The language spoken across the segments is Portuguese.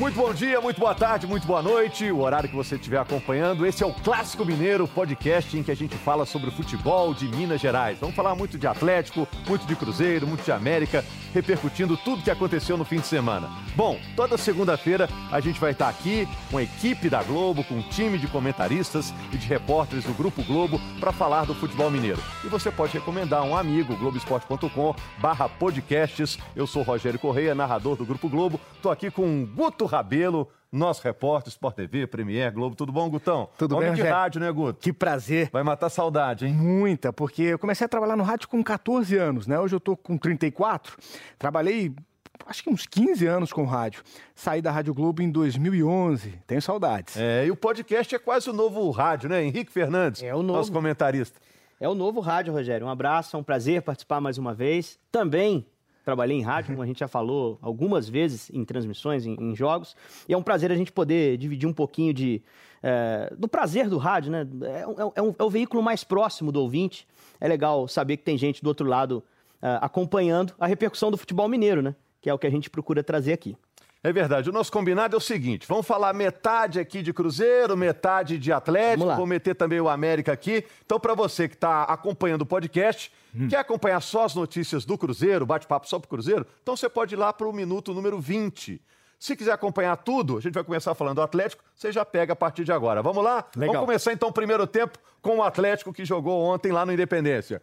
Muito bom dia, muito boa tarde, muito boa noite. O horário que você estiver acompanhando, esse é o Clássico Mineiro, podcast em que a gente fala sobre o futebol de Minas Gerais. Vamos falar muito de Atlético, muito de Cruzeiro, muito de América, repercutindo tudo que aconteceu no fim de semana. Bom, toda segunda-feira a gente vai estar aqui com a equipe da Globo, com um time de comentaristas e de repórteres do Grupo Globo para falar do futebol mineiro. E você pode recomendar um amigo, globesport.com barra podcasts. Eu sou Rogério Correia, narrador do Grupo Globo. Estou aqui com Guto Rabelo, nosso repórter, Sport TV, Premier, Globo. Tudo bom, Gutão? Tudo Homem bem, de rádio, né, Guto? Que prazer. Vai matar saudade, hein? Muita, porque eu comecei a trabalhar no rádio com 14 anos, né? Hoje eu tô com 34. Trabalhei acho que uns 15 anos com rádio. Saí da Rádio Globo em 2011. Tenho saudades. É, e o podcast é quase o novo rádio, né? Henrique Fernandes, É o novo. nosso comentarista. É o novo rádio, Rogério. Um abraço, é um prazer participar mais uma vez. Também trabalhei em rádio, como a gente já falou algumas vezes em transmissões, em, em jogos. E é um prazer a gente poder dividir um pouquinho de, é, do prazer do rádio, né? É, um- é um- é o veículo mais próximo do ouvinte. É legal saber que tem gente do outro lado é, acompanhando a repercussão do futebol mineiro, né? Que é o que a gente procura trazer aqui. É verdade. O nosso combinado é o seguinte: vamos falar metade aqui de Cruzeiro, metade de Atlético, vou meter também o América aqui. Então, para você que está acompanhando o podcast, Hum. quer acompanhar só as notícias do Cruzeiro, bate-papo só pro Cruzeiro, então você pode ir lá para o minuto número 20. Se quiser acompanhar tudo, a gente vai começar falando do Atlético, você já pega a partir de agora. Vamos lá? Legal. Vamos começar então o primeiro tempo com o Atlético que jogou ontem lá no Independência.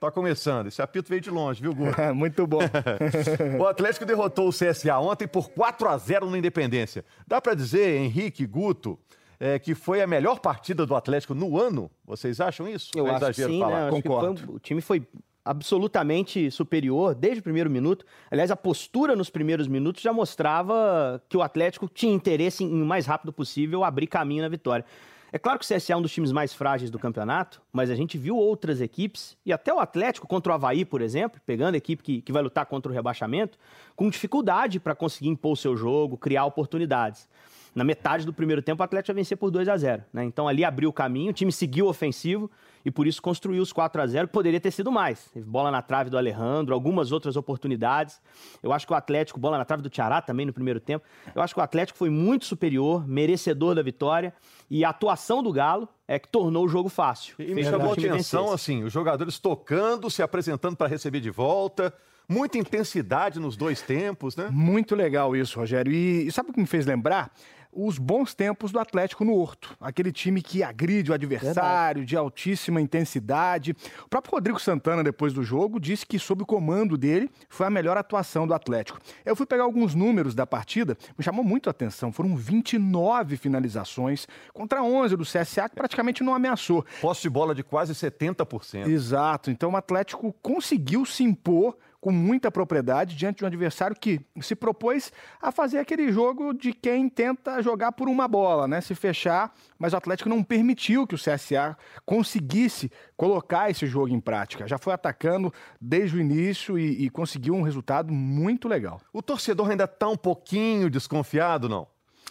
Tá começando. Esse apito veio de longe, viu, Guto? Muito bom. O Atlético derrotou o CSA ontem por 4 a 0 no Independência. Dá para dizer, Henrique, Guto, é, que foi a melhor partida do Atlético no ano? Vocês acham isso? Eu Ou é acho exagero sim, falar? né? Eu acho que Concordo. foi- o time foi absolutamente superior desde o primeiro minuto. Aliás, a postura nos primeiros minutos já mostrava que o Atlético tinha interesse em, em o mais rápido possível, abrir caminho na vitória. É claro que o CSA é um dos times mais frágeis do campeonato, mas a gente viu outras equipes, e até o Atlético contra o Havaí, por exemplo, pegando a equipe que, que vai lutar contra o rebaixamento, com dificuldade para conseguir impor o seu jogo, criar oportunidades. Na metade do primeiro tempo, o Atlético ia vencer por 2 a 0 né? Então ali abriu o caminho, o time seguiu ofensivo e por isso construiu os 4 a 0 que poderia ter sido mais. Teve bola na trave do Alejandro, algumas outras oportunidades. Eu acho que o Atlético, bola na trave do Tiará também no primeiro tempo. Eu acho que o Atlético foi muito superior, merecedor da vitória e a atuação do Galo é que tornou o jogo fácil. E me chamou a atenção, vencesse. assim, os jogadores tocando, se apresentando para receber de volta. Muita intensidade nos dois tempos, né? Muito legal isso, Rogério. E, e sabe o que me fez lembrar? Os bons tempos do Atlético no Horto. Aquele time que agride o adversário, de altíssima intensidade. O próprio Rodrigo Santana, depois do jogo, disse que, sob o comando dele, foi a melhor atuação do Atlético. Eu fui pegar alguns números da partida, me chamou muito a atenção. Foram 29 finalizações contra 11 do CSA, que praticamente não ameaçou. Posse de bola de quase 70%. Exato. Então o Atlético conseguiu se impor com muita propriedade diante de um adversário que se propôs a fazer aquele jogo de quem tenta jogar por uma bola, né? Se fechar, mas o Atlético não permitiu que o CSA conseguisse colocar esse jogo em prática. Já foi atacando desde o início e, e conseguiu um resultado muito legal. O torcedor ainda está um pouquinho desconfiado, não?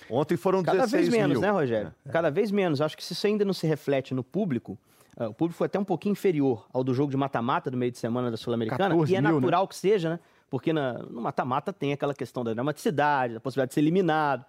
Ontem foram Cada 16 vez menos, mil. né, Rogério? Cada vez menos. Acho que se isso ainda não se reflete no público, o público foi até um pouquinho inferior ao do jogo de mata-mata do meio de semana da Sul-Americana. 14 E é mil, né? natural que seja, né? Porque na- no mata-mata tem aquela questão da dramaticidade, da possibilidade de ser eliminado.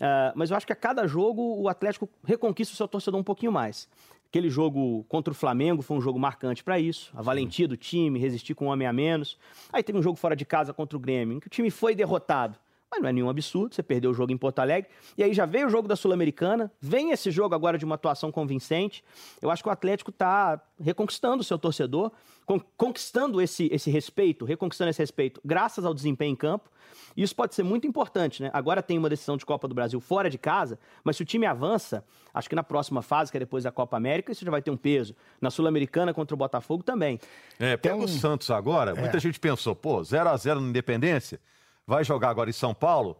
Ah, mas eu acho que a cada jogo o Atlético reconquista o seu torcedor um pouquinho mais. Aquele jogo contra o Flamengo foi um jogo marcante para isso. A valentia do time, resistir com um homem a menos. Aí teve um jogo fora de casa contra o Grêmio, em que o time foi derrotado. Mas não é nenhum absurdo, você perdeu o jogo em Porto Alegre. E aí já veio o jogo da Sul-Americana, vem esse jogo agora de uma atuação convincente. Eu acho que o Atlético está reconquistando o seu torcedor, con- conquistando esse, esse respeito, reconquistando esse respeito, graças ao desempenho em campo. E isso pode ser muito importante, né? Agora tem uma decisão de Copa do Brasil fora de casa, mas se o time avança, acho que na próxima fase, que é depois da Copa América, isso já vai ter um peso. Na Sul-Americana contra o Botafogo também. É, pega o Santos agora. Muita gente pensou, pô, 0 a 0 no Independência, vai jogar agora em São Paulo,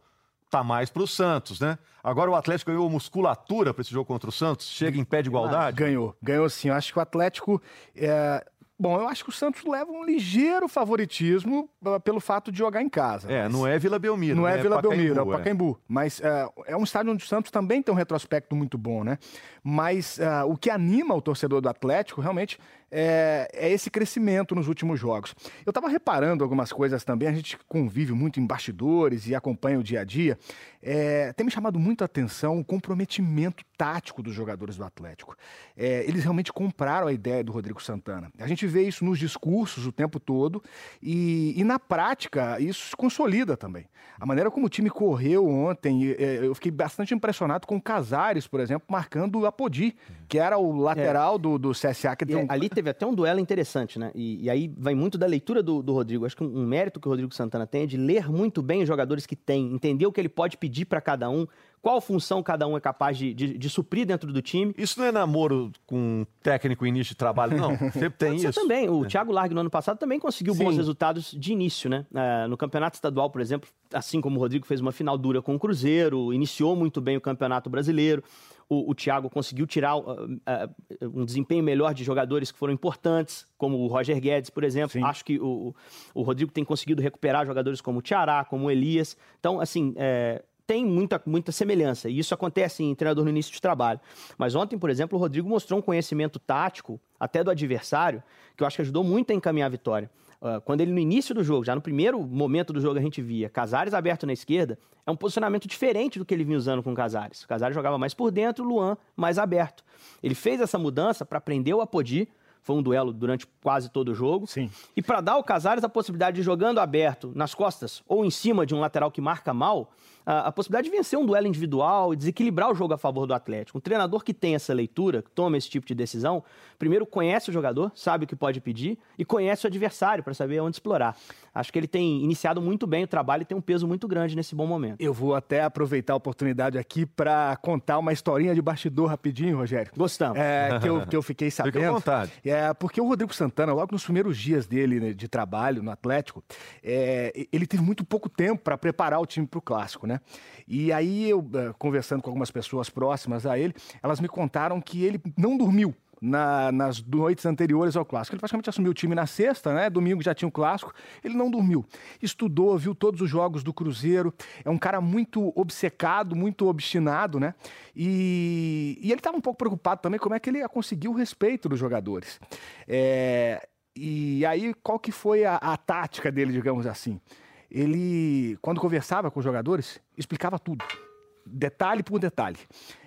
tá mais pro Santos, né? Agora o Atlético ganhou musculatura para esse jogo contra o Santos, chega em pé de igualdade. Ganhou, ganhou sim. Eu acho que o Atlético. é, Bom, eu acho que o Santos leva um ligeiro favoritismo ah, pelo fato de jogar em casa. É, não é Vila Belmiro, Não né? é Vila Belmiro, é o Pacaembu, Pacaembu. Mas é, é um estádio onde o Santos também tem um retrospecto muito bom, né? Mas ah, o que anima o torcedor do Atlético realmente é, é esse crescimento nos últimos jogos. Eu estava reparando algumas coisas também, a gente convive muito em bastidores e acompanha o dia a dia. É, tem me chamado muito a atenção o comprometimento tático dos jogadores do Atlético. É, eles realmente compraram a ideia do Rodrigo Santana. A gente vê isso nos discursos o tempo todo e, e na prática isso se consolida também. A maneira como o time correu ontem, é, eu fiquei bastante impressionado com o Casares, por exemplo, marcando o Apodi, que era o lateral é. do, do CSA. Que um... Ali teve até um duelo interessante, né? E, e aí vai muito da leitura do, do Rodrigo. Acho que um, um mérito que o Rodrigo Santana tem é de ler muito bem os jogadores que tem, entender o que ele pode pedir para cada um, qual função cada um é capaz de, de, de, suprir dentro do time. Isso não é namoro com técnico início de trabalho, não. Sempre tem isso. também. O é. Thiago Largue, no ano passado, também conseguiu Sim. bons resultados de início, né? Uh, no campeonato estadual, por exemplo, assim como o Rodrigo fez uma final dura com o Cruzeiro, iniciou muito bem o campeonato brasileiro. O, o Thiago conseguiu tirar uh, uh, um desempenho melhor de jogadores que foram importantes, como o Roger Guedes, por exemplo. Sim. Acho que o, o Rodrigo tem conseguido recuperar jogadores como o Tiará, como o Elias. Então, assim, é, tem muita, muita semelhança. E isso acontece em treinador no início de trabalho. Mas ontem, por exemplo, o Rodrigo mostrou um conhecimento tático, até do adversário, que eu acho que ajudou muito a encaminhar a vitória. Uh, quando ele, no início do jogo, já no primeiro momento do jogo, a gente via Casares aberto na esquerda, é um posicionamento diferente do que ele vinha usando com o Casares. O Casares jogava mais por dentro, o Luan mais aberto. Ele fez essa mudança para prender o Apodi, foi um duelo durante quase todo o jogo. Sim. E para dar ao Casares a possibilidade de jogando aberto nas costas ou em cima de um lateral que marca mal, a, a, possibilidade de vencer um duelo individual e desequilibrar o jogo a favor do Atlético. Um treinador que tem essa leitura, que toma esse tipo de decisão, primeiro conhece o jogador, sabe o que pode pedir e conhece o adversário para saber onde explorar. Acho que ele tem iniciado muito bem o trabalho e tem um peso muito grande nesse bom momento. Eu vou até aproveitar a oportunidade aqui para contar uma historinha de bastidor rapidinho, Rogério. Gostamos. É, que, eu, que eu fiquei sabendo. Fique à vontade. É, porque o Rodrigo Santana, logo nos primeiros dias dele né, de trabalho no Atlético, é, ele teve muito pouco tempo para preparar o time para o clássico, né? Né? E aí eu, eh, conversando com algumas pessoas próximas a ele, elas me contaram que ele não dormiu na, nas noites anteriores ao clássico. Ele praticamente assumiu o time na sexta, né? Domingo já tinha o clássico. Ele não dormiu. Estudou, viu todos os jogos do Cruzeiro. É um cara muito obcecado, muito obstinado, né? E, e ele estava um pouco preocupado também como é que ele ia conseguir o respeito dos jogadores. É, e aí, qual que foi a, a tática dele, digamos assim? Ele, quando conversava com os jogadores, explicava tudo, detalhe por detalhe.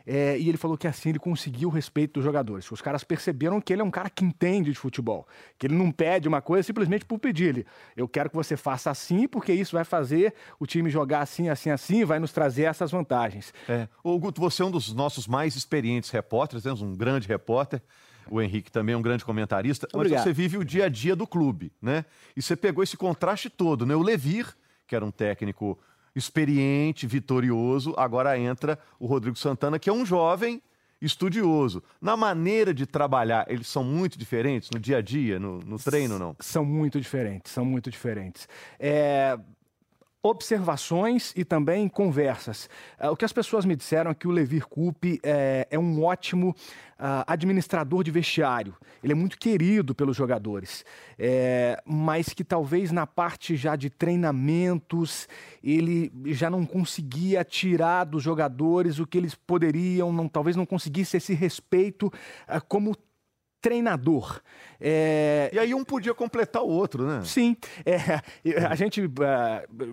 É, e ele falou que assim ele conseguiu o respeito dos jogadores. Os caras perceberam que ele é um cara que entende de futebol, que ele não pede uma coisa simplesmente por pedir. Ele, eu quero que você faça assim, porque isso vai fazer o time jogar assim, assim, assim, vai nos trazer essas vantagens. É. Ô, Guto, você é um dos nossos mais experientes repórteres, temos um grande repórter o Henrique também é um grande comentarista, Obrigado. mas você vive o dia a dia do clube, né? E você pegou esse contraste todo, né? O Levir, que era um técnico experiente, vitorioso, agora entra o Rodrigo Santana, que é um jovem estudioso. Na maneira de trabalhar, eles são muito diferentes no dia a dia, no, no treino, não? São muito diferentes, são muito diferentes. É, observações e também conversas. Uh, o que as pessoas me disseram é que o Levir Coupe é, é um ótimo uh, administrador de vestiário. Ele é muito querido pelos jogadores, é, mas que talvez na parte já de treinamentos ele já não conseguia tirar dos jogadores o que eles poderiam, não, talvez não conseguisse esse respeito uh, como treinador. É... E aí um podia completar o outro, né? Sim. É, a gente uh,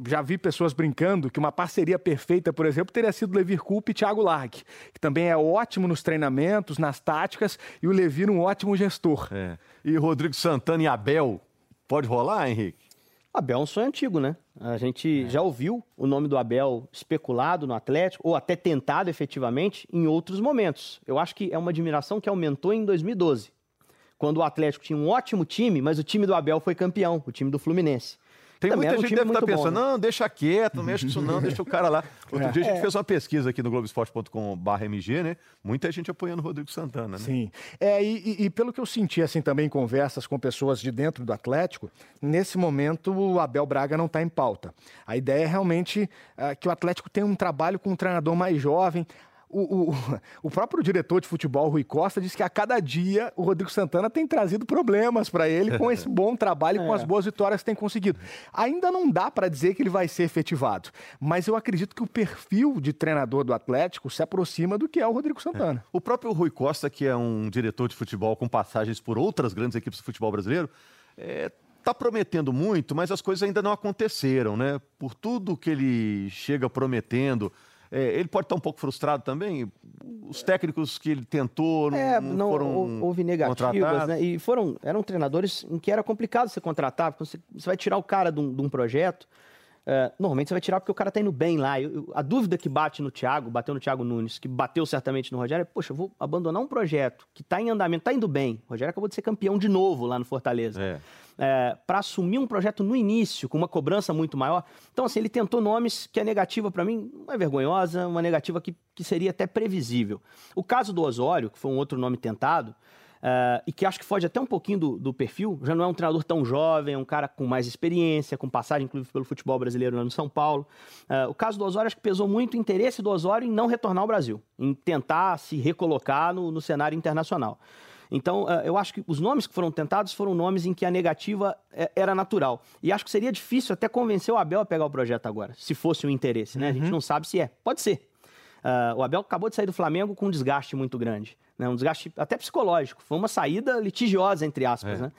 já vi pessoas brincando que uma parceria perfeita, por exemplo, teria sido Levir Coupe e Thiago Largue, que também é ótimo nos treinamentos, nas táticas, e o Levir um ótimo gestor. É. E Rodrigo Santana e Abel, pode rolar, Henrique? Abel é um sonho antigo, né? A gente é. já ouviu o nome do Abel especulado no Atlético, ou até tentado efetivamente, em outros momentos. Eu acho que é uma admiração que aumentou em 2012 quando o Atlético tinha um ótimo time, mas o time do Abel foi campeão, o time do Fluminense. Tem Também muita um gente que deve estar tá pensando, bom, né? não, deixa quieto, não mexe com isso não, deixa o cara lá. Outro é. dia a gente é. fez uma pesquisa aqui no Globoesporte.com/mg, né? Muita gente apoiando o Rodrigo Santana, né? Sim. É, e, e, pelo que eu senti, assim, também em conversas com pessoas de dentro do Atlético, nesse momento o Abel Braga não está em pauta. A ideia é realmente uh, que o Atlético tenha um trabalho com um treinador mais jovem, o, o, o, próprio diretor de futebol, Rui Costa, disse que a cada dia o Rodrigo Santana tem trazido problemas para ele com esse bom trabalho e com é. as boas vitórias que tem conseguido. Ainda não dá para dizer que ele vai ser efetivado, mas eu acredito que o perfil de treinador do Atlético se aproxima do que é o Rodrigo Santana. É. O próprio Rui Costa, que é um diretor de futebol com passagens por outras grandes equipes do futebol brasileiro, é, está prometendo muito, mas as coisas ainda não aconteceram, né? Por tudo que ele chega prometendo, é, ele pode estar um pouco frustrado também. Os técnicos que ele tentou não, é, não foram houve negativas, né? E foram eram treinadores em que era complicado você contratar, porque você, você vai tirar o cara de um, de um projeto. É, normalmente você vai tirar porque o cara está indo bem lá. Eu, eu, a dúvida que bate no Thiago, bateu no Thiago Nunes, que bateu certamente no Rogério, é, poxa, eu vou abandonar um projeto que está em andamento, está indo bem. O Rogério acabou de ser campeão de novo lá no Fortaleza. É é, para assumir um projeto no início, com uma cobrança muito maior. Então, assim, ele tentou nomes que a negativa, para mim, não é vergonhosa, uma negativa que, que seria até previsível. O caso do Osório, que foi um outro nome tentado, Uh, e que acho que foge até um pouquinho do, do, perfil, já não é um treinador tão jovem, é um cara com mais experiência, com passagem, inclusive, pelo futebol brasileiro lá no São Paulo. Uh, o caso do Osório, acho que pesou muito o interesse do Osório em não retornar ao Brasil, em tentar se recolocar no, no cenário internacional. Então, eh, eu acho que os nomes que foram tentados foram nomes em que a negativa eh, era natural. E acho que seria difícil até convencer o Abel a pegar o projeto agora, se fosse o um interesse, né? Uhum. A gente uhum. não sabe se é. Pode ser. Uh, o Abel acabou de sair do Flamengo com um desgaste muito grande, né? um desgaste até psicológico. Foi uma saída litigiosa, entre aspas, é. né?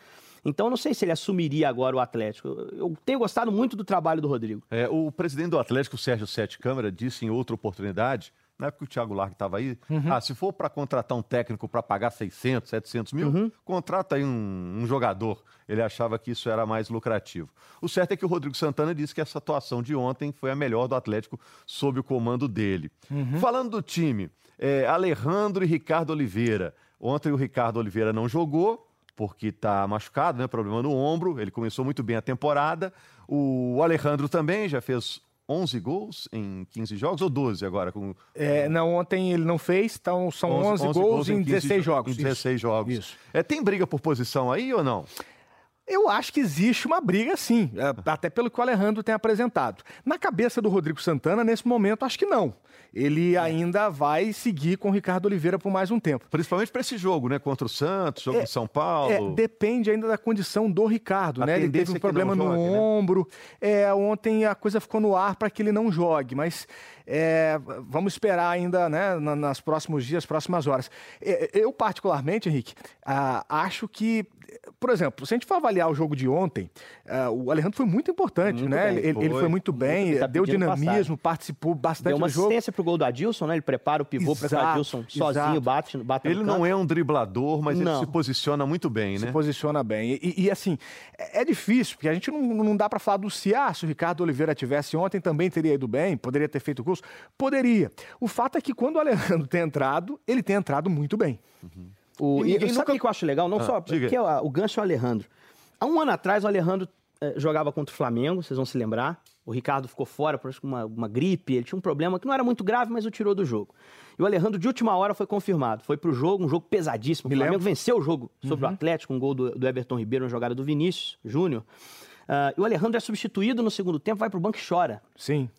Então, não sei se ele assumiria agora o Atlético. Eu tenho gostado muito do trabalho do Rodrigo. É, o presidente do Atlético, Sérgio Sete Câmara, disse em outra oportunidade na época que o Thiago Largue estava aí, uhum. ah, se for para contratar um técnico para pagar 600, 700 mil, uhum. contrata aí um, um, jogador. Ele achava que isso era mais lucrativo. O certo é que o Rodrigo Santana disse que essa atuação de ontem foi a melhor do Atlético sob o comando dele. Uhum. Falando do time, é, Alejandro e Ricardo Oliveira. Ontem o Ricardo Oliveira não jogou, porque está machucado, né? Problema no ombro. Ele começou muito bem a temporada. O Alejandro também já fez 11 gols em 15 jogos ou 12 agora? Com... É, não, ontem ele não fez, então são 11, 11, 11 gols, gols, em 16 jogos. Em 16 isso. jogos. Isso. É, tem briga por posição aí ou não? Eu acho que existe uma briga, sim, é, até pelo que o Alejandro tem apresentado. Na cabeça do Rodrigo Santana, nesse momento, acho que não. Ele é. ainda vai seguir com o Ricardo Oliveira por mais um tempo. Principalmente para esse jogo, né? Contra o Santos, jogo é, de São Paulo. É, depende ainda da condição do Ricardo, a né? Ele teve um problema no jogue, né? ombro. Né? É, ontem a coisa ficou no ar para que ele não jogue, mas é, vamos esperar ainda né, nas próximos dias, próximas horas. É, eu, particularmente, Henrique, ah, acho que por exemplo, se a gente for avaliar o jogo de ontem, uh, o Alejandro foi muito importante, muito né? Bem, ele, foi. ele, foi. muito bem, tá deu dinamismo, participou bastante Deu uma do jogo. assistência pro gol do Adilson, né? Ele prepara o pivô para que o Adilson sozinho bate, bate Ele não é um driblador, mas não. ele se posiciona muito bem, né? Se posiciona bem. E, e assim, é, é, difícil, porque a gente não, não dá para falar do se, ah, se o Ricardo Oliveira tivesse ontem também teria ido bem, poderia ter feito gols. Poderia. O fato é que quando o Alejandro tem entrado, ele tem entrado muito bem. Uhum. O, e, e sabe o nunca... que eu acho legal? Não ah, só porque é o gancho é o Alejandro. Há um ano atrás, o Alejandro eh, jogava contra o Flamengo, vocês vão se lembrar. O Ricardo ficou fora por uma, uma gripe, ele tinha um problema que não era muito grave, mas o tirou do jogo. E o Alejandro, de última hora, foi confirmado. Foi pro jogo, um jogo pesadíssimo. Me o Flamengo lembro. venceu o jogo sobre uhum. o Atlético, um gol do, do Everton Ribeiro, uma jogada do Vinícius Júnior. Uh, e o Alejandro é substituído no segundo tempo, vai pro banco e chora. Sim.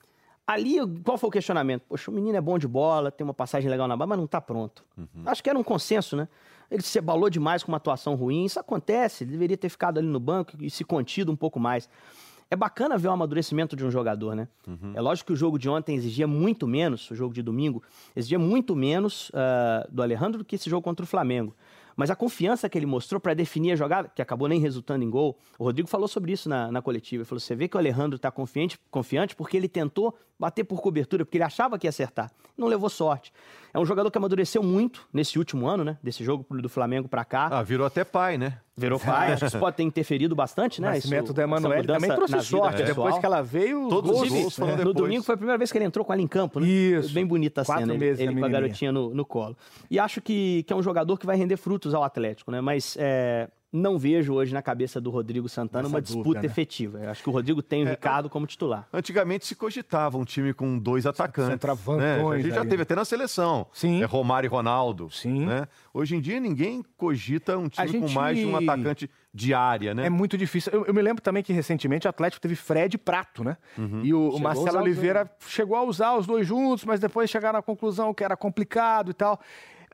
Ali, qual foi o questionamento? Poxa, o menino é bom de bola, tem uma passagem legal na bola, mas não tá pronto. Uhum. Acho que era um consenso, né? Ele se abalou demais com uma atuação ruim. Isso acontece, ele deveria ter ficado ali no banco e se contido um pouco mais. É bacana ver o amadurecimento de um jogador, né? Uhum. É lógico que o jogo de ontem exigia muito menos, o jogo de domingo, exigia muito menos uh, do Alejandro do que esse jogo contra o Flamengo. Mas a confiança que ele mostrou para definir a jogada, que acabou nem resultando em gol, o Rodrigo falou sobre isso na, na coletiva. Ele falou: você vê que o Alejandro está confiante, confiante porque ele tentou bater por cobertura, porque ele achava que ia acertar. Não levou sorte. É um jogador que amadureceu muito nesse último ano, né? Desse jogo do Flamengo para cá. Ah, virou até pai, né? Virou pai, acho que isso pode ter interferido bastante, né? O nascimento da Emanuele também trouxe sorte. É. Depois que ela veio, todos os gols foram é. No domingo foi a primeira vez que ele entrou com ela em campo, né? Isso. Bem bonita a Quatro cena, meses ele, ele com a garotinha no, no colo. E acho que, que é um jogador que vai render frutos ao Atlético, né? Mas é, não vejo hoje na cabeça do Rodrigo Santana Essa uma dúvida, disputa né? efetiva. Eu acho que o Rodrigo tem o Ricardo como titular. Antigamente se cogitava um time com dois atacantes. Centroavantões né? A gente já ali. teve até na seleção. Sim. É Romário e Ronaldo. Sim. Né? Hoje em dia ninguém cogita um time gente- com mais de um atacante de área, né? É muito difícil. Eu, eu me lembro também que recentemente o Atlético teve Fred e Prato, né? E o, o Marcelo Oliveira chegou a usar os dois juntos, mas depois chegaram à conclusão que era complicado e tal.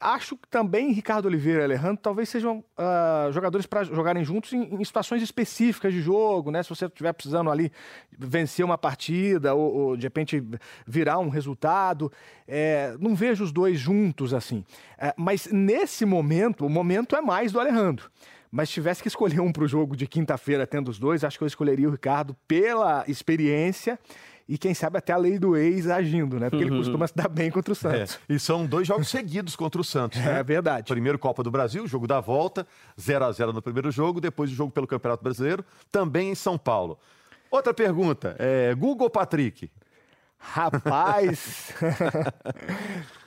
Acho que também Ricardo Oliveira e Alejandro talvez sejam ah, jogadores para jogarem juntos em, em situações específicas de jogo, né? Se você estiver precisando ali vencer uma partida ou, ou, de repente virar um resultado, É, não vejo os dois juntos assim. É, mas nesse momento, o momento é mais do Alejandro. Mas se tivesse que escolher um para o jogo de quinta-feira, tendo os dois, acho que eu escolheria o Ricardo pela experiência e quem sabe até a lei do ex agindo, né? Porque ele costuma se dar bem contra o É, Santos. E são dois jogos seguidos contra o Santos. É, né? verdade. Primeiro Copa do Brasil, jogo da volta, 0 a 0 no primeiro jogo, depois o jogo pelo Campeonato Brasileiro, também em São Paulo. Outra pergunta, é, Google ou Patrick? Rapaz!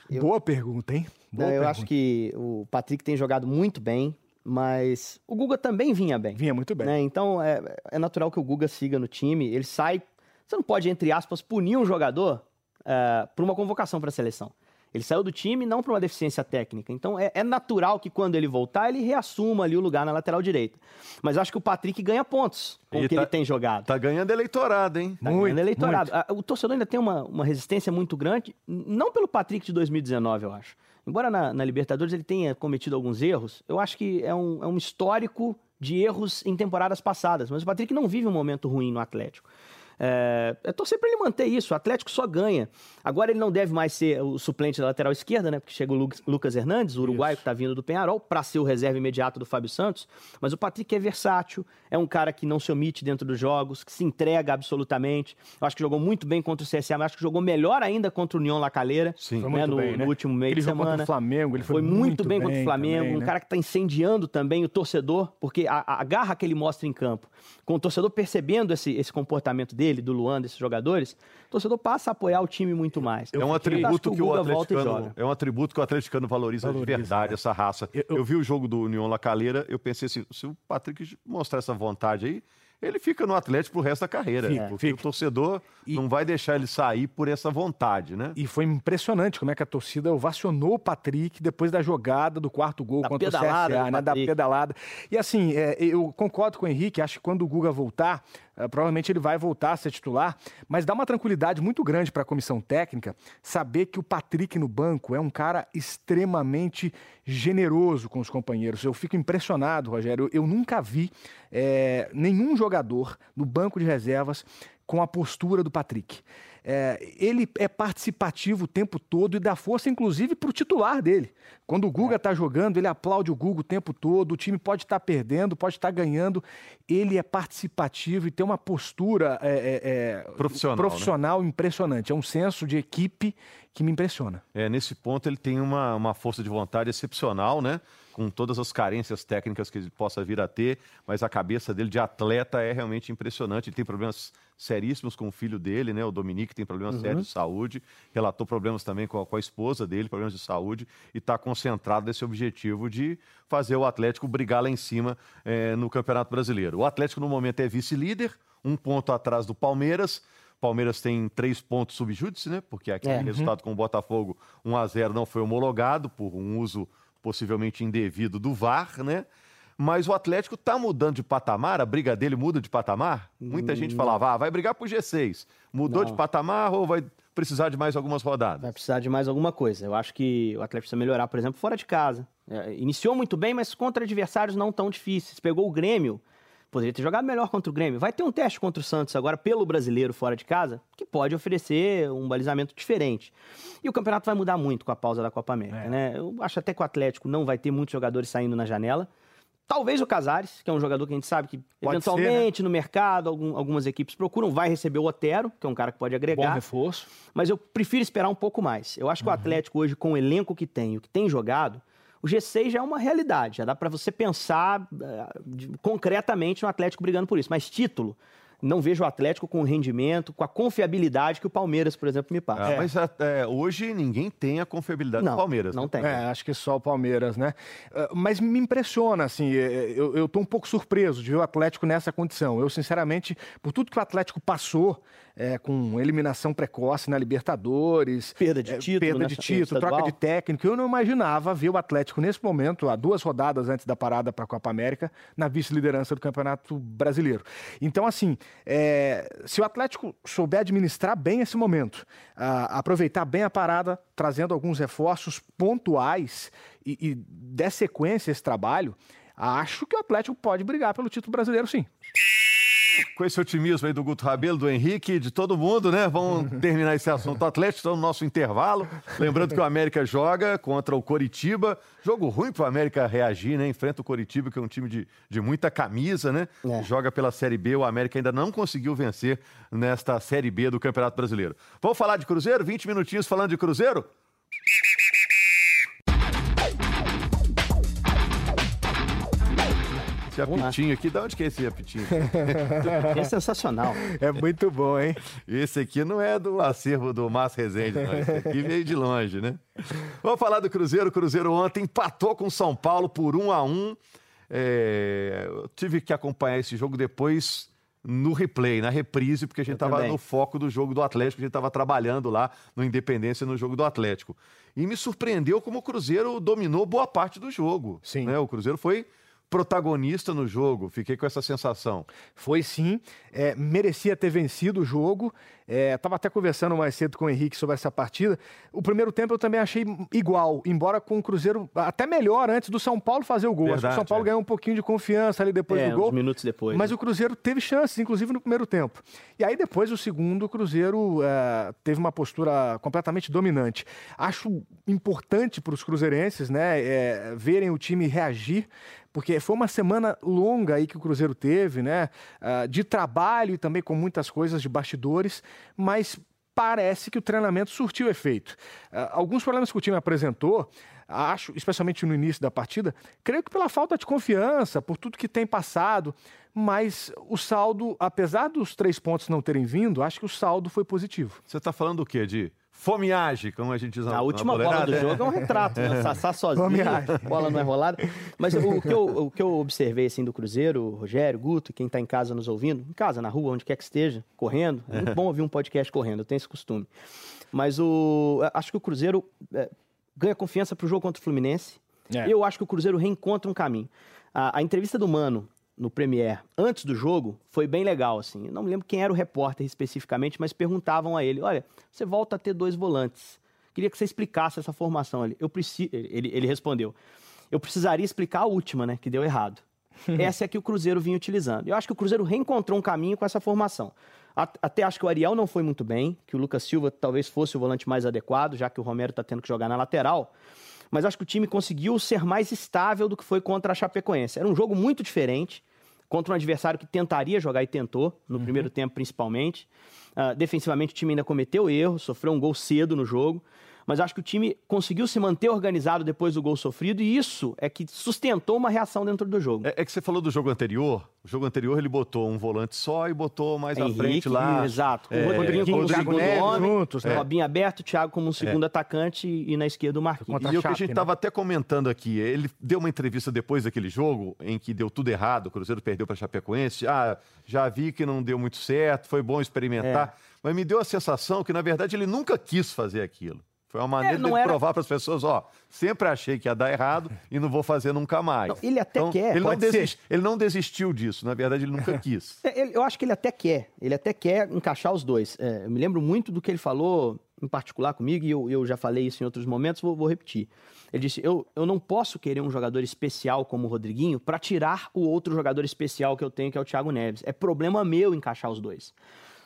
Boa pergunta, hein? Boa Não, eu pergunta. acho que o Patrick tem jogado muito bem, mas o Guga também vinha bem. Vinha muito bem. né? Então é, é natural que o Guga siga no time. Ele sai. Você não pode, entre aspas, punir um jogador é, por uma convocação para a seleção. Ele saiu do time não por uma deficiência técnica. Então é, é natural que quando ele voltar, ele reassuma ali o lugar na lateral direita. Mas eu acho que o Patrick ganha pontos com Ele o que tá- ele tem jogado. Tá ganhando eleitorado, hein? Tá Muito, ganhando eleitorado. Ah, O torcedor ainda tem uma, uma resistência muito grande, não pelo Patrick de 2019, eu acho. Embora na, na Libertadores ele tenha cometido alguns erros, eu acho que é um, é um histórico de erros em temporadas passadas. Mas o Patrick não vive um momento ruim no Atlético. É, é torcer para ele manter isso. O Atlético só ganha. Agora ele não deve mais ser o suplente da lateral esquerda, né? Porque chega o Lu- Lucas Hernandes, o uruguaio que está vindo do Penharol, para ser o reserva imediato do Fábio Santos. Mas o Patrick é versátil, é um cara que não se omite dentro dos jogos, que se entrega absolutamente. Eu acho que jogou muito bem contra o CSA, mas acho que jogou melhor ainda contra o União La Calera. Sim. Foi né, muito no, bem, né? no último mês Aquele de jogo contra semana. o Flamengo, ele foi, Foi muito bem contra o bem Flamengo, também, um né? cara que está incendiando também o torcedor, porque a, a garra que ele mostra em campo, com o torcedor percebendo esse, esse comportamento dele, do Luan, desses jogadores, o torcedor passa a apoiar o time muito mais. É um atributo que, o Guga volta e atleticano é um atributo que o atleticano valoriza, Valoriza, de verdade é. essa raça. Eu, Eu- vi o jogo do União La Calera, eu pensei assim, se o Patrick mostrar essa vontade aí, ele fica no Atlético pro resto da carreira, Fica, porque fica. o torcedor não vai deixar ele sair por essa vontade, né? E foi impressionante como é que a torcida ovacionou o Patrick depois da jogada do quarto gol Da contra pedalada o CSA, né? Da pedalada. E assim, é, eu concordo com o Henrique, acho que quando o Guga voltar, provavelmente ele vai voltar a ser titular, mas dá uma tranquilidade muito grande para a comissão técnica saber que o Patrick no banco é um cara extremamente generoso com os companheiros. Eu fico impressionado, Rogério. Eu, eu nunca vi é, nenhum jogador no banco de reservas com a postura do Patrick. É, ele é participativo o tempo todo e dá força, inclusive, para o titular dele. Quando o Guga está jogando, ele aplaude o Guga o tempo todo. O time pode estar perdendo, pode estar ganhando. Ele é participativo e tem uma postura é, é, é, Profissional, né? profissional impressionante. É um senso de equipe que me impressiona. É, nesse ponto ele tem uma, uma força de vontade excepcional, né? Com todas as carências técnicas que ele possa vir a ter, mas a cabeça dele de atleta é realmente impressionante. Ele tem problemas seríssimos com o filho dele, né? O Dominique tem problemas sérios de saúde, relatou problemas também com a, com a esposa dele, problemas de saúde, e está concentrado nesse objetivo de fazer o Atlético brigar lá em cima eh, no Campeonato Brasileiro. O Atlético, no momento, é vice-líder, um ponto atrás do Palmeiras. Palmeiras tem três pontos subjúdice, né? Porque aquele É. resultado com o Botafogo 1 a 0 não foi homologado por um uso possivelmente indevido do VAR, né? Mas o Atlético está mudando de patamar, a briga dele muda de patamar. Muita gente falava, ah, vai brigar pro G6. Mudou Não. de patamar ou vai precisar de mais algumas rodadas? Vai precisar de mais alguma coisa. Eu acho que o Atlético precisa melhorar, por exemplo, fora de casa. É, iniciou muito bem, mas contra adversários não tão difíceis. Pegou o Grêmio, poderia ter jogado melhor contra o Grêmio. Vai ter um teste contra o Santos agora pelo brasileiro fora de casa, que pode oferecer um balizamento diferente. E o campeonato vai mudar muito com a pausa da Copa América, É. né? Eu acho até que o Atlético não vai ter muitos jogadores saindo na janela. Talvez o Casares, que é um jogador que a gente sabe que Pode ser, né? eventualmente no mercado algum- algumas equipes procuram, vai receber o Otero, que é um cara que pode Bom agregar reforço. mas eu prefiro esperar um pouco mais. Eu acho que o Atlético hoje, com o elenco que tem, o que tem jogado, o G6 já é uma realidade. Já dá para você pensar de- concretamente no Atlético brigando por isso. Mas título, não vejo o Atlético com o rendimento, com a confiabilidade que o Palmeiras, por exemplo, me passa. É, mas é, hoje ninguém tem a confiabilidade não, do Palmeiras. Não né? tem. É, acho que só o Palmeiras, né? Uh, Mas me impressiona, assim, eh, eu, eu tô um pouco surpreso de ver o Atlético nessa condição. Eu, sinceramente, por tudo que o Atlético passou, é, com eliminação precoce na Libertadores, Perda de é, título, perda de título, troca de técnico, eu não imaginava ver o Atlético nesse momento, há duas rodadas antes da parada para a Copa América, na vice-liderança do Campeonato Brasileiro. Então, assim, é, se o Atlético souber administrar bem esse momento, ah, aproveitar bem a parada, trazendo alguns reforços pontuais e, e der sequência a esse trabalho, acho que o Atlético pode brigar pelo título brasileiro, sim. Com esse otimismo aí do Guto Rabelo, do Henrique, de todo mundo, né? Vamos terminar esse assunto Atlético, estamos no nosso intervalo. Lembrando que o América joga contra o Coritiba. Jogo ruim para o América reagir, né? Enfrenta o Coritiba, que é um time de, de muita camisa, né? É. Joga pela Série B. O América ainda não conseguiu vencer nesta Série B do Campeonato Brasileiro. Vamos falar de Cruzeiro? 20 minutinhos falando de Cruzeiro? Esse Vamos lá. apitinho aqui, de onde que é esse apitinho? É sensacional. É muito bom, hein? Esse aqui não é do acervo do Márcio Rezende, não. Esse aqui veio de longe, né? Vamos falar do Cruzeiro. O Cruzeiro ontem empatou com o São Paulo por um a um. É, Eu tive que acompanhar esse jogo depois no replay, na reprise, porque a gente estava no foco do jogo do Atlético, a gente estava trabalhando lá no Independência no jogo do Atlético. E me surpreendeu como o Cruzeiro dominou boa parte do jogo. Sim. né? O Cruzeiro foi protagonista no jogo, fiquei com essa sensação. Foi sim, é, merecia ter vencido o jogo. Estava até conversando mais cedo com o Henrique sobre essa partida. O primeiro tempo eu também achei igual, embora com o Cruzeiro até melhor antes do São Paulo fazer o gol. Acho que o Verdade, São Paulo é. ganhou um pouquinho de confiança ali depois é, do gol. uns minutos depois. Mas né? o Cruzeiro teve chances, inclusive no primeiro tempo. E aí, depois, o segundo, o Cruzeiro eh, teve uma postura completamente dominante. Acho importante para os cruzeirenses né, eh, verem o time reagir, porque foi uma semana longa aí que o Cruzeiro teve, né? ah, de trabalho e também com muitas coisas de bastidores, mas parece que o treinamento surtiu efeito. Ah, alguns problemas que o time apresentou, acho, especialmente no início da partida, creio que pela falta de confiança, por tudo que tem passado, mas o saldo, apesar dos três pontos não terem vindo, acho que o saldo foi positivo. Você está falando do quê? De fomeagem, como a gente diz na A na última bola boleirada? do jogo é um retrato, né? Sassá sozinho, bola não é rolada. Mas o, que eu, o que eu observei assim, do Cruzeiro, Rogério, Guto, quem está em casa nos ouvindo, em casa, na rua, onde quer que esteja, correndo, é muito bom ouvir um podcast correndo, eu tenho esse costume. Mas o, acho que o Cruzeiro é, ganha confiança para o jogo contra o Fluminense. É. Eu acho que o Cruzeiro reencontra um caminho. A, a entrevista do Mano no Premier antes do jogo foi bem legal, assim. Eu não me lembro quem era o repórter especificamente, mas perguntavam a ele: olha, você volta a ter dois volantes. Queria que você explicasse essa formação ali. Eu preciso. Ele, ele respondeu: eu precisaria explicar a última, né? Que deu errado. Essa é que o Cruzeiro vinha utilizando. Eu acho que o Cruzeiro reencontrou um caminho com essa formação. Até acho que o Ariel não foi muito bem, que o Lucas Silva talvez fosse o volante mais adequado, já que o Romero está tendo que jogar na lateral. Mas acho que o time conseguiu ser mais estável do que foi contra a Chapecoense. Era um jogo muito diferente, contra um adversário que tentaria jogar e tentou, no primeiro tempo principalmente. Ah, defensivamente o time ainda cometeu erro, sofreu um gol cedo no jogo. Mas acho que o time conseguiu se manter organizado depois do gol sofrido e isso é que sustentou uma reação dentro do jogo. É, é que você falou do jogo anterior. O jogo anterior ele botou um volante só e botou mais à Henrique, frente lá. Exato. É, o Rodriguinho como segundo Neves homem, juntos, né? Robinho aberto, o Thiago como um segundo atacante e na esquerda o Marquinhos. E o que a gente né? estava até comentando aqui, ele deu uma entrevista depois daquele jogo em que deu tudo errado, o Cruzeiro perdeu para a Chapecoense. Ah, já vi que não deu muito certo, foi bom experimentar. É. Mas me deu a sensação que, na verdade, ele nunca quis fazer aquilo. Foi uma maneira É, de era- provar para as pessoas, ó, sempre achei que ia dar errado e não vou fazer nunca mais. Não, ele até Então, quer, Ele não, desist- ele não desistiu disso, na verdade, ele nunca quis. É, eu acho que ele até quer, ele até quer encaixar os dois. É, eu me lembro muito do que ele falou, em particular comigo, e eu, eu já falei isso em outros momentos, vou, vou repetir. Ele disse: eu, eu não posso querer um jogador especial como o Rodriguinho para tirar o outro jogador especial que eu tenho, que é o Thiago Neves. É problema meu encaixar os dois.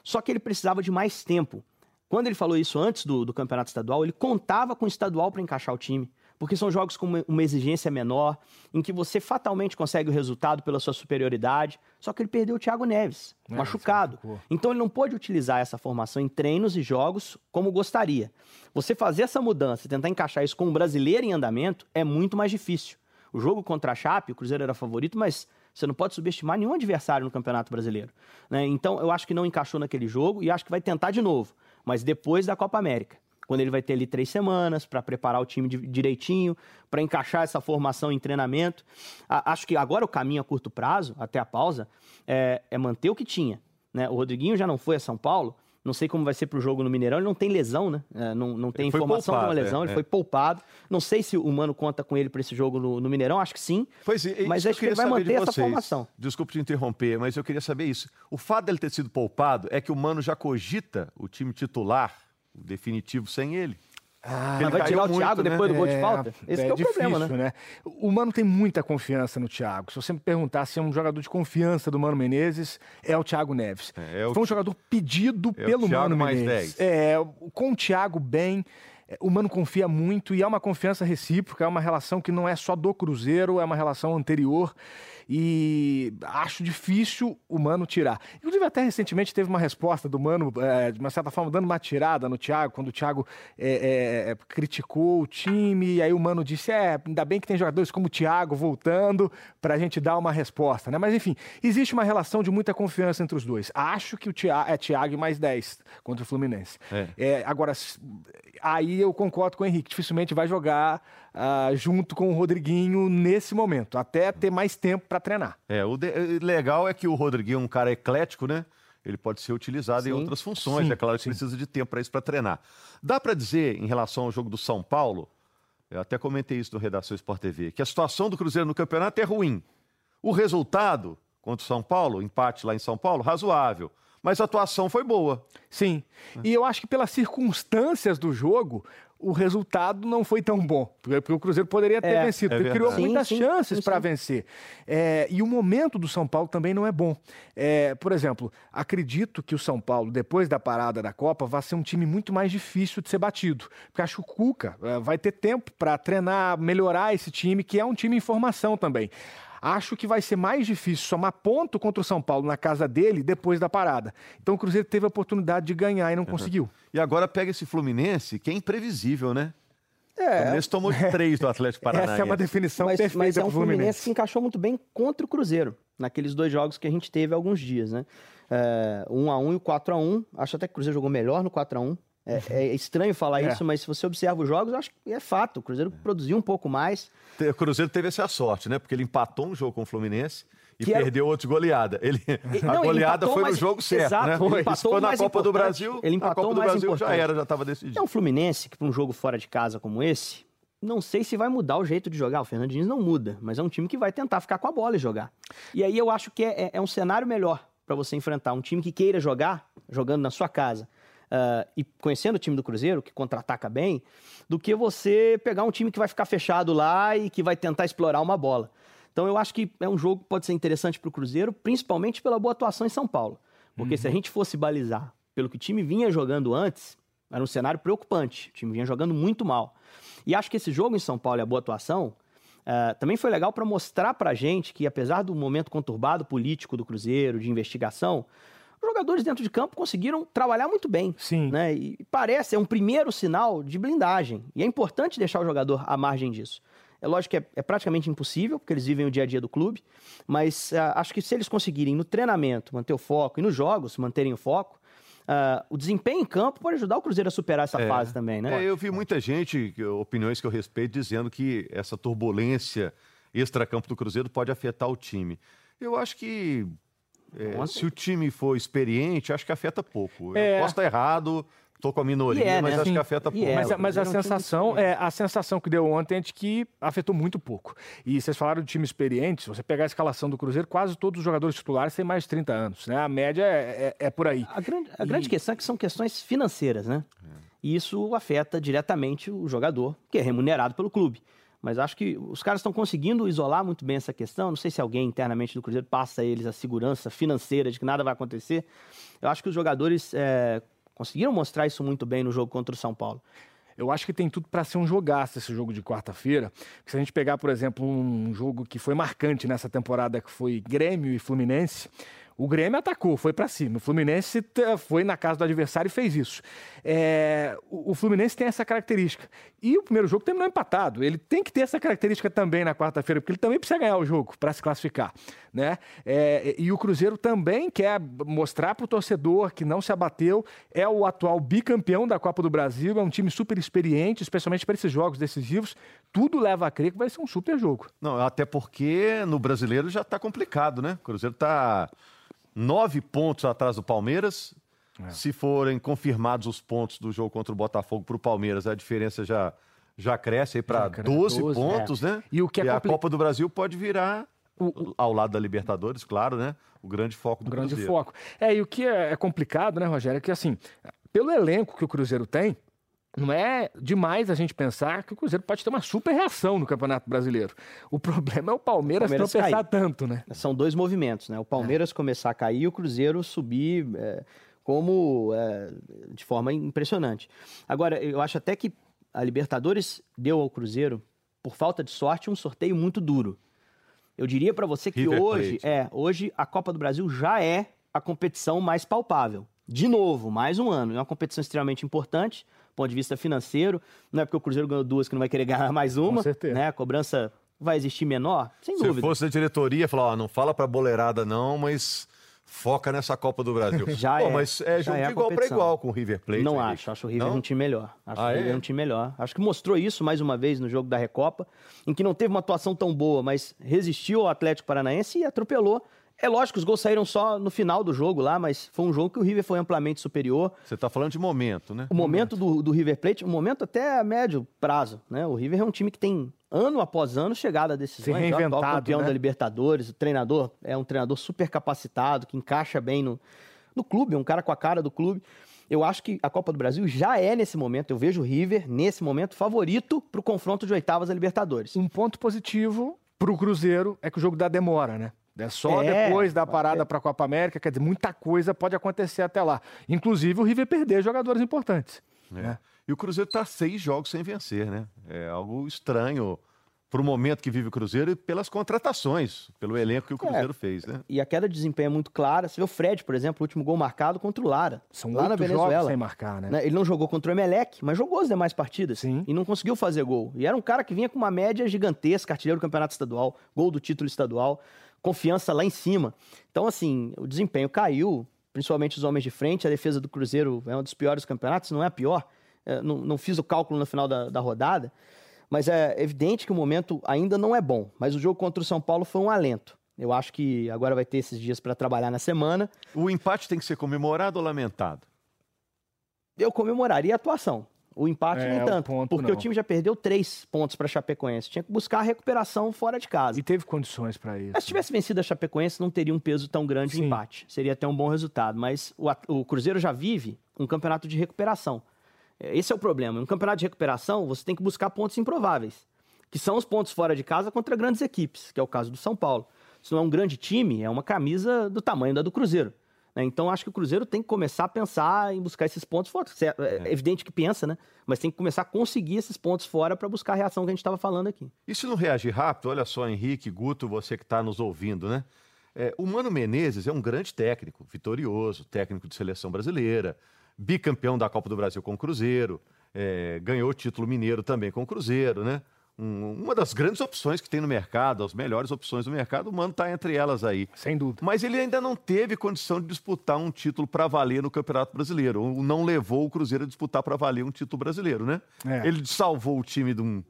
Só que ele precisava de mais tempo. Quando ele falou isso antes do, do campeonato estadual, ele contava com o estadual para encaixar o time. Porque são jogos com uma, exigência menor, em que você fatalmente consegue o resultado pela sua superioridade. Só que ele perdeu o Thiago Neves, É, machucado. Então ele não pôde utilizar essa formação em treinos e jogos como gostaria. Você fazer essa mudança, tentar encaixar isso com um brasileiro em andamento, é muito mais difícil. O jogo contra a Chape, o Cruzeiro era favorito, mas Você não pode subestimar nenhum adversário no Campeonato Brasileiro. Né? Então, eu acho que não encaixou naquele jogo e acho que vai tentar de novo, mas depois da Copa América. Quando ele vai ter ali três semanas para preparar o time direitinho, para encaixar essa formação em treinamento. acho que agora o caminho a curto prazo, até a pausa, é, é manter o que tinha. Né? O Rodriguinho já não foi a São Paulo, não sei como vai ser para o jogo no Mineirão. Ele não tem lesão, né? É, não, não tem informação poupado, de uma lesão. É, ele é. foi poupado. Não sei se o Mano conta com ele para esse jogo no, no, Mineirão. Acho que sim. Pois é, mas acho que ele vai manter essa formação. Desculpe te interromper, mas eu queria saber isso. O fato dele ter sido poupado é que o Mano já cogita o time titular, o definitivo, sem ele. Ah, ele vai tirar o Thiago né? depois do gol de é, falta? Esse é, é o difícil, problema, né? né? O Mano tem muita confiança no Thiago. Se você me perguntar se é um jogador de confiança do Mano Menezes, é o Thiago Neves. É, é o Foi um jogador pedido é pelo Mano Menezes. É, com o Thiago bem, o Mano confia muito e é uma confiança recíproca, é uma relação que não é só do Cruzeiro, é uma relação anterior e acho difícil o Mano tirar. Inclusive, até recentemente teve uma resposta do Mano, é, de uma certa forma, dando uma tirada no Thiago, quando o Thiago é, é, criticou o time, e aí o Mano disse: é, ainda bem que tem jogadores como o Thiago voltando para a gente dar uma resposta, né? Mas enfim, existe uma relação de muita confiança entre os dois. Acho que o Thiago é Thiago mais 10 contra o Fluminense. É. É, agora, aí eu concordo com o Henrique, dificilmente vai jogar uh, junto com o Rodriguinho nesse momento, até ter mais tempo para treinar. É, o de... Eh, legal é que o Rodriguinho é um cara eclético, né? Ele pode ser utilizado sim, em outras funções, sim, é claro que sim. precisa de tempo para isso para treinar. Dá para dizer, em relação ao jogo do São Paulo, eu até comentei isso no Redação Sport TV, que a situação do Cruzeiro no campeonato é ruim. O resultado contra o São Paulo, empate lá em São Paulo, razoável mas a atuação foi boa. Sim. E eu acho que pelas circunstâncias do jogo, o resultado não foi tão bom, porque o Cruzeiro poderia ter é, vencido, é criou sim, muitas sim, chances para vencer. É, e o momento do São Paulo também não é bom. É, por exemplo, acredito que o São Paulo, depois da parada da Copa, vai ser um time muito mais difícil de ser batido, porque acho que o Cuca é, vai ter tempo para treinar, melhorar esse time, que é um time em formação também. Acho que vai ser mais difícil somar ponto contra o São Paulo na casa dele depois da parada. Então o Cruzeiro teve a oportunidade de ganhar e não uhum. conseguiu. E agora pega esse Fluminense, que é imprevisível, né? É. O Fluminense tomou de três do Atlético Paranaense. Essa é uma definição mas, perfeita Mas é um Fluminense. Fluminense que encaixou muito bem contra o Cruzeiro, naqueles dois jogos que a gente teve há alguns dias, né? É, 1 a 1 e o 4 a 1 Acho até que o Cruzeiro jogou melhor no 4 a 1 é, é, estranho falar é. isso, mas se você observa os jogos, eu acho que é fato. O Cruzeiro produziu um pouco mais. O Cruzeiro teve essa sorte, né? Porque ele empatou um jogo com o Fluminense e que perdeu era... outro goleada. Ele, não, a goleada foi no jogo certo, exato, né? Foi. Ele empatou foi na Copa do Brasil. Ele empatou a Copa do Brasil importante. já era, já estava decidido. É um Fluminense que para um jogo fora de casa como esse, não sei se vai mudar o jeito de jogar. O Fernandinho não muda, mas é um time que vai tentar ficar com a bola e jogar. E aí eu acho que é, é, é um cenário melhor para você enfrentar um time que queira jogar, jogando na sua casa uh, e conhecendo o time do Cruzeiro, que contra-ataca bem, do que você pegar um time que vai ficar fechado lá e que vai tentar explorar uma bola. Então eu acho que é um jogo que pode ser interessante para o Cruzeiro, principalmente pela boa atuação em São Paulo. Porque uhum. se a uhum. gente fosse balizar pelo que o time vinha jogando antes, era um cenário preocupante. O time vinha jogando muito mal. E acho que esse jogo em São Paulo e a boa atuação uh, também foi legal para mostrar para a gente que, apesar do momento conturbado político do Cruzeiro, de investigação, jogadores dentro de campo conseguiram trabalhar muito bem. Sim. Né? E parece, é um primeiro sinal de blindagem. E é importante deixar o jogador à margem disso. É lógico que é, é praticamente impossível, porque eles vivem o dia a dia do clube, mas uh, acho que se eles conseguirem no treinamento manter o foco e nos jogos manterem o foco, Uh, o desempenho em campo pode ajudar o Cruzeiro a superar essa é, fase também, né? É, eu vi muita gente, opiniões que eu respeito, dizendo que essa turbulência extra-campo do Cruzeiro pode afetar o time. Eu acho que é, se o time for experiente, acho que afeta pouco. É. Eu posso estar errado, estou com a minoria, é, mas né? acho Sim. que afeta pouco. É, mas, mas a sensação é a sensação que deu ontem é de que afetou muito pouco. E vocês falaram de time experiente, se você pegar a escalação do Cruzeiro, quase todos os jogadores titulares têm mais de 30 anos, né? A média é, é, é por aí. A grande, a e... grande questão é que são questões financeiras, né? E isso afeta diretamente o jogador, que é remunerado pelo clube. Mas acho que os caras estão conseguindo isolar muito bem essa questão. Não sei se alguém internamente do Cruzeiro passa a eles a segurança financeira de que nada vai acontecer. Eu acho que os jogadores é, conseguiram mostrar isso muito bem no jogo contra o São Paulo. Eu acho que tem tudo para ser um jogaço esse jogo de quarta-feira. Se a gente pegar, por exemplo, um jogo que foi marcante nessa temporada, que foi Grêmio e Fluminense, O Grêmio atacou, foi para cima. O Fluminense foi na casa do adversário e fez isso. É, o, Fluminense tem essa característica. E o primeiro jogo terminou empatado. Ele tem que ter essa característica também na quarta-feira, porque ele também precisa ganhar o jogo para se classificar. Né? É, e o Cruzeiro também quer mostrar para o torcedor que não se abateu. É o atual bicampeão da Copa do Brasil, é um time super experiente, especialmente para esses jogos decisivos. Tudo leva a crer que vai ser um super jogo. Não, até porque no brasileiro já está complicado, né? O Cruzeiro está nove pontos atrás do Palmeiras. É. Se forem confirmados os pontos do jogo contra o Botafogo para o Palmeiras, a diferença já, já cresce aí para 12, 12, pontos, é. né? E, o que é e a Copa do Brasil pode virar o, ao lado da Libertadores, claro, né? O grande foco do o grande Cruzeiro. foco. É, e o que é, é complicado, né, Rogério, é que assim, pelo elenco que o Cruzeiro tem, não é demais a gente pensar que o Cruzeiro pode ter uma super reação no Campeonato Brasileiro. O problema é o Palmeiras, o Palmeiras tropeçar cair. tanto, né? São dois movimentos, né? O Palmeiras é. começar a cair e o Cruzeiro subir é, como é, de forma impressionante. Agora, eu acho até que a Libertadores deu ao Cruzeiro, por falta de sorte, um sorteio muito duro. Eu diria para você que River hoje, Plate. é, hoje a Copa do Brasil já é a competição mais palpável. De novo, mais um ano. É uma competição extremamente importante ponto de vista financeiro. Não é porque o Cruzeiro ganhou duas que não vai querer ganhar mais uma. Com certeza. Né? A cobrança vai existir menor? Sem Se dúvida. Se fosse a diretoria, falar, ó, não fala pra boleirada não, mas foca nessa Copa do Brasil. já Pô, é. Mas é jogo é de igual para igual com o River Plate. Não acho. Acho o River não? um time melhor. Acho ah, o River é? um time melhor. Acho que mostrou isso mais uma vez no jogo da Recopa, em que não teve uma atuação tão boa, mas resistiu ao Atlético Paranaense e atropelou é lógico, os gols saíram só no final do jogo lá, mas foi um jogo que o River foi amplamente superior. Você está falando de momento, né? O momento do, do River Plate, o momento até a médio prazo, né? O River é um time que tem ano após ano chegada a decisões. Se reinventado, o campeão né? da Libertadores, o treinador é um treinador super capacitado, que encaixa bem no, no clube, é um cara com a cara do clube. Eu acho que a Copa do Brasil já é nesse momento, eu vejo o River nesse momento favorito para o confronto de oitavas da Libertadores. Um ponto positivo para o Cruzeiro é que o jogo dá demora, né? É só é, depois da parada para a Copa América, quer dizer, muita coisa pode acontecer até lá. Inclusive o River perder jogadores importantes. É. Né? E o Cruzeiro está seis jogos sem vencer, né? É algo estranho para o momento que vive o Cruzeiro e pelas contratações, pelo elenco que o Cruzeiro é, fez, né? E a queda de desempenho é muito clara. Você vê o Fred, por exemplo, o último gol marcado contra o Lara. São lá na Venezuela. sem marcar, né? né? Ele não jogou contra o Emelec, mas jogou as demais partidas. Sim. E não conseguiu fazer gol. E era um cara que vinha com uma média gigantesca, artilheiro do campeonato estadual, gol do título estadual confiança lá em cima. Então, assim, o desempenho caiu, principalmente os homens de frente. A defesa do Cruzeiro é um dos piores campeonatos, não é a pior. É, não, não, fiz o cálculo no final da, da rodada, mas é evidente que o momento ainda não é bom. Mas o jogo contra o São Paulo foi um alento. Eu acho que agora vai ter esses dias para trabalhar na semana. O empate tem que ser comemorado ou lamentado? Eu comemoraria a atuação. O empate é, nem tanto, ponto, porque não. o time já perdeu três pontos para a Chapecoense. Tinha que buscar a recuperação fora de casa. E teve condições para isso. Mas se tivesse vencido a Chapecoense, não teria um peso tão grande Sim. o empate. Seria até um bom resultado. Mas o, o Cruzeiro já vive um campeonato de recuperação. É, esse é o problema. Um campeonato de recuperação, você tem que buscar pontos improváveis, que são os pontos fora de casa contra grandes equipes, que é o caso do São Paulo. Se não é um grande time, é uma camisa do tamanho da do Cruzeiro. Né? Então, acho que o Cruzeiro tem que começar a pensar em buscar esses pontos fora. É, é, é evidente que pensa, né? Mas tem que começar a conseguir esses pontos fora para buscar a reação que a gente estava falando aqui. E se não reagir rápido, olha só, Henrique, Guto, você que está nos ouvindo, né? É, o Mano Menezes é um grande técnico, vitorioso, técnico de seleção brasileira, bicampeão da Copa do Brasil com o Cruzeiro, é, ganhou o título mineiro também com o Cruzeiro, né? Um, uma das grandes opções que tem no mercado, as melhores opções do mercado, o Mano está entre elas aí. Sem dúvida. Mas ele ainda não teve condição de disputar um título para valer no Campeonato Brasileiro. Ou não levou o Cruzeiro a disputar para valer um título brasileiro, né? É. Ele salvou o time de um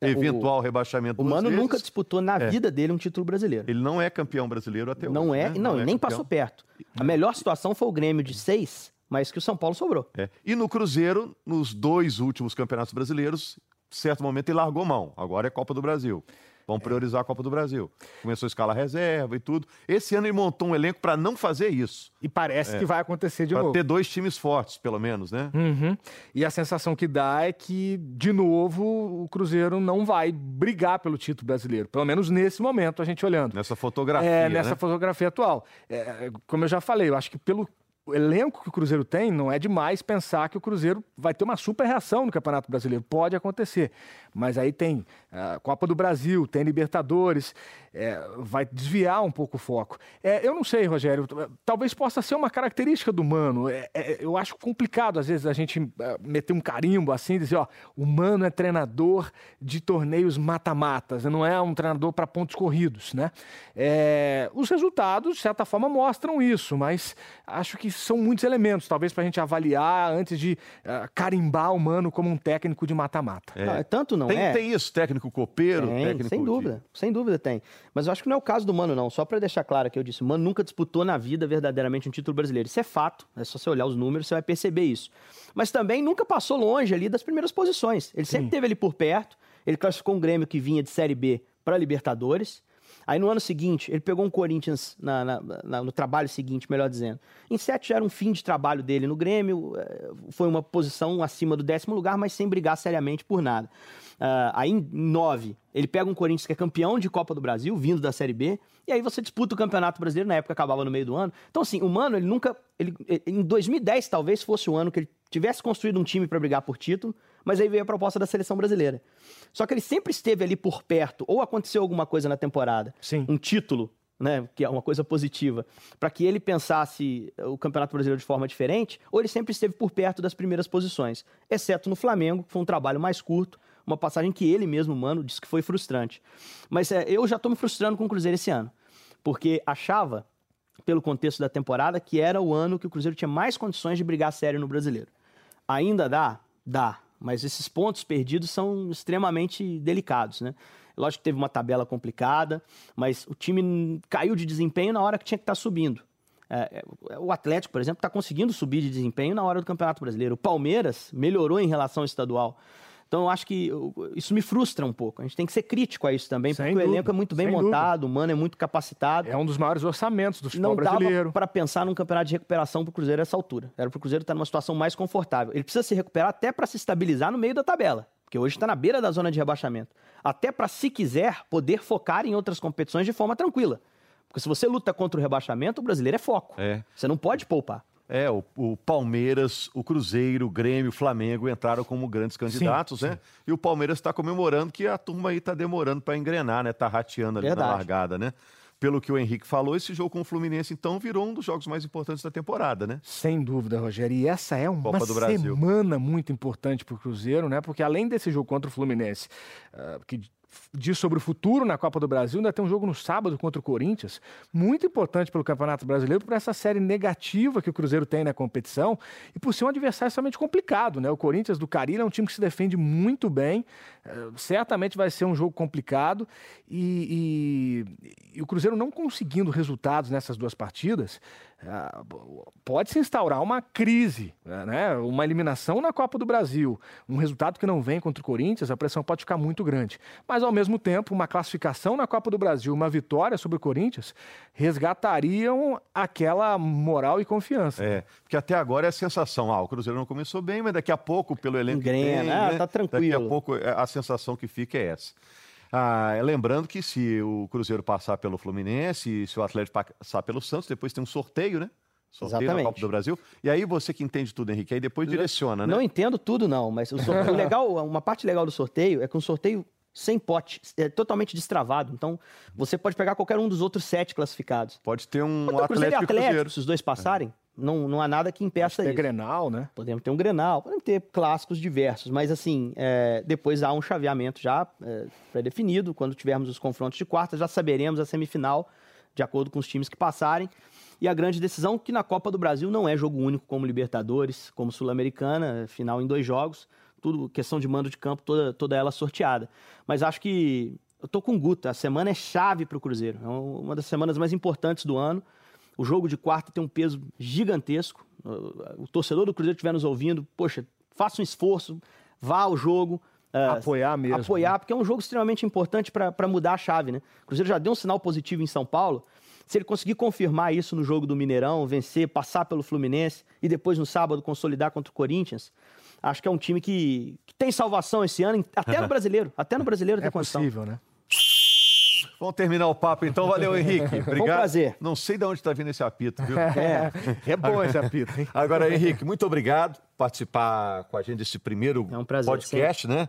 é, eventual o, rebaixamento. O Mano vezes. nunca disputou na é. vida dele um título brasileiro. Ele não é campeão brasileiro até não hoje. É, né? Não, não é, nem campeão. passou perto. A melhor situação foi o Grêmio de seis, mas que o São Paulo sobrou. É. E no Cruzeiro, nos dois últimos campeonatos brasileiros, certo momento ele largou mão. Agora é Copa do Brasil. Vamos priorizar a Copa do Brasil. Começou a escalar reserva e tudo. Esse ano ele montou um elenco para não fazer isso. E parece é. que vai acontecer de pra novo. Para ter dois times fortes, pelo menos, né? Uhum. E a sensação que dá é que, de novo, o Cruzeiro não vai brigar pelo título brasileiro. Pelo menos nesse momento, a gente olhando. Nessa fotografia. É, nessa né? fotografia atual. É, como eu já falei, eu acho que pelo o elenco que o Cruzeiro tem, não é demais pensar que o Cruzeiro vai ter uma super reação no Campeonato Brasileiro. Pode acontecer. Mas aí tem a Copa do Brasil, tem Libertadores. é, vai desviar um pouco o foco. É, eu não sei, Rogério, talvez possa ser uma característica do Mano. É, é, eu acho complicado, às vezes, a gente é, meter um carimbo assim, dizer, ó, o Mano é treinador de torneios mata-matas, não é um treinador para pontos corridos, né? É, os resultados, de certa forma, mostram isso, mas acho que são muitos elementos, talvez, para a gente avaliar antes de uh, carimbar o Mano como um técnico de mata-mata. É. tanto não tem, é. Tem isso, técnico copeiro, tem, técnico sem dúvida, de... sem dúvida tem. Mas eu acho que não é o caso do Mano, não. Só para deixar claro que eu disse, o Mano nunca disputou na vida verdadeiramente um título brasileiro. Isso é fato, é só você olhar os números, você vai perceber isso. Mas também nunca passou longe ali das primeiras posições. Ele sempre esteve ali por perto, ele classificou um Grêmio que vinha de Série B para Libertadores. Aí no ano seguinte, ele pegou um Corinthians na, na, na, no trabalho seguinte, melhor dizendo. Em sete já era um fim de trabalho dele no Grêmio, eh, foi uma posição acima do décimo lugar, mas sem brigar seriamente por nada. Uh, aí em nove, ele pega um Corinthians que é campeão de Copa do Brasil, vindo da Série B, e aí você disputa o Campeonato Brasileiro, na época acabava no meio do ano. Então, assim, o Mano, ele nunca. Ele, em 2010, talvez fosse o ano que ele tivesse construído um time para brigar por título, mas aí veio a proposta da seleção brasileira. Só que ele sempre esteve ali por perto, ou aconteceu alguma coisa na temporada, Sim. um título, né, que é uma coisa positiva, para que ele pensasse o Campeonato Brasileiro de forma diferente, ou ele sempre esteve por perto das primeiras posições, exceto no Flamengo, que foi um trabalho mais curto, uma passagem que ele mesmo, mano, disse que foi frustrante. Mas é, eu já estou me frustrando com o Cruzeiro esse ano, porque achava, pelo contexto da temporada, que era o ano que o Cruzeiro tinha mais condições de brigar sério no Brasileiro. Ainda dá? Dá. Mas esses pontos perdidos são extremamente delicados, né? Lógico que teve uma tabela complicada, mas o time caiu de desempenho na hora que tinha que estar tá subindo. É, é, o Atlético, por exemplo, está conseguindo subir de desempenho na hora do Campeonato Brasileiro. O Palmeiras melhorou em relação ao estadual. Então eu acho que isso me frustra um pouco. A gente tem que ser crítico a isso também, Sem porque dúvida. o elenco é muito bem montado, dúvida. o Mano é muito capacitado. É um dos maiores orçamentos do futebol Não brasileiro. Não para pensar num campeonato de recuperação para o Cruzeiro nessa altura. Era para o Cruzeiro estar numa situação mais confortável. Ele precisa se recuperar até para se estabilizar no meio da tabela, porque hoje está na beira da zona de rebaixamento. Até para, se quiser, poder focar em outras competições de forma tranquila. Porque se você luta contra o rebaixamento, o brasileiro é foco. É. Você não pode poupar. É, o, o, Palmeiras, o Cruzeiro, o Grêmio, o Flamengo entraram como grandes candidatos, sim, né? Sim. E o Palmeiras está comemorando que a turma aí está demorando para engrenar, né? Está rateando ali Verdade. na largada, né? Pelo que o Henrique falou, esse jogo com o Fluminense, então, virou um dos jogos mais importantes da temporada, né? Sem dúvida, Rogério. E essa é uma semana muito importante para o Cruzeiro, né? Porque além desse jogo contra o Fluminense, uh, que diz sobre o futuro na Copa do Brasil. Ainda tem um jogo no sábado contra o Corinthians, muito importante pelo Campeonato Brasileiro, por essa série negativa que o Cruzeiro tem na competição e por ser um adversário extremamente complicado. Né? O Corinthians do Carilho é um time que se defende muito bem, é, certamente vai ser um jogo complicado e, e, e o Cruzeiro não conseguindo resultados nessas duas partidas, pode se instaurar uma crise, né? uma eliminação na Copa do Brasil, um resultado que não vem contra o Corinthians, a pressão pode ficar muito grande. Mas, ao mesmo tempo, uma classificação na Copa do Brasil, uma vitória sobre o Corinthians, resgatariam aquela moral e confiança. É, porque até agora é a sensação, ah, o Cruzeiro não começou bem, mas daqui a pouco, pelo elenco Engrena, que tem, ah, né? tá tranquilo. Daqui a pouco é, a sensação que fica é essa. Ah, lembrando que se o Cruzeiro passar pelo Fluminense, se o Atlético passar pelo Santos, depois tem um sorteio, né? Sorteio Exatamente. na Copa do Brasil. E aí você que entende tudo, Henrique, aí depois direciona, né? Não entendo tudo, não, mas o, sorteio, legal, uma parte legal do sorteio é que um sorteio sem pote, é totalmente destravado. Então, você pode pegar qualquer um dos outros sete classificados. Pode ter um Atlético, Cruzeiro e Atlético, Cruzeiro. se os dois passarem. É. Não, não há nada que impeça Pode ter Grenal, né? Podemos ter um Grenal, podemos ter clássicos diversos, mas assim, é, depois há um chaveamento já é, pré-definido. Quando tivermos os confrontos de quarta, já saberemos a semifinal, de acordo com os times que passarem. E a grande decisão que na Copa do Brasil não é jogo único como Libertadores, como Sul-Americana, final em dois jogos, tudo questão de mando de campo, toda, toda ela sorteada. Mas acho que eu tô com o Guta, a semana é chave para o Cruzeiro, é uma das semanas mais importantes do ano. O jogo de quarta tem um peso gigantesco. O torcedor do Cruzeiro estiver nos ouvindo, poxa, faça um esforço, vá ao jogo. Uh, apoiar mesmo. Apoiar, né? porque é um jogo extremamente importante para mudar a chave, né? O Cruzeiro já deu um sinal positivo em São Paulo. Se ele conseguir confirmar isso no jogo do Mineirão, vencer, passar pelo Fluminense e depois no sábado consolidar contra o Corinthians, acho que é um time que, que tem salvação esse ano, até no brasileiro. Até no brasileiro tem é condição. É possível, né? Vamos terminar o papo então. Valeu, Henrique. Obrigado. Foi um prazer. Não sei de onde está vindo esse apito, viu? É, é bom esse apito. Hein? Agora, Henrique, muito obrigado por participar com a gente desse primeiro é um prazer, podcast, sim. né?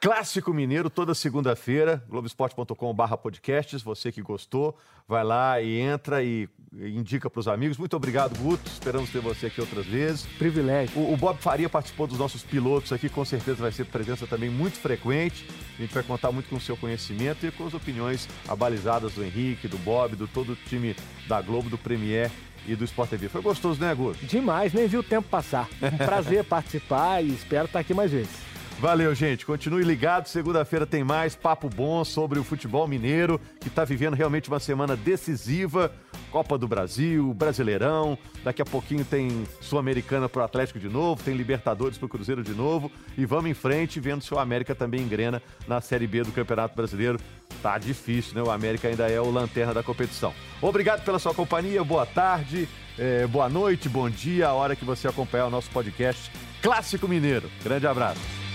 Clássico Mineiro, toda segunda-feira, globesport.com.br podcasts. Você que gostou, vai lá e entra e indica para os amigos. Muito obrigado, Guto. Esperamos ter você aqui outras vezes. Privilégio. O, o, Bob Faria participou dos nossos pilotos aqui, com certeza vai ser presença também muito frequente. A gente vai contar muito com o seu conhecimento e com as opiniões abalizadas do Henrique, do Bob, do todo o time da Globo, do Premier e do Sport TV. Foi gostoso, né, Guto? Demais, nem vi o tempo passar. Um prazer participar e espero estar aqui mais vezes. Valeu, gente. Continue ligado. Segunda-feira tem mais papo bom sobre o futebol mineiro, que está vivendo realmente uma semana decisiva. Copa do Brasil, Brasileirão. Daqui a pouquinho tem Sul-Americana para o Atlético de novo, tem Libertadores para o Cruzeiro de novo. E vamos em frente, vendo se o América também engrena na Série B do Campeonato Brasileiro. Tá difícil, né? O América ainda é o lanterna da competição. Obrigado pela sua companhia. Boa tarde, eh, boa noite, bom dia. A hora que você acompanhar o nosso podcast Clássico Mineiro. Grande abraço.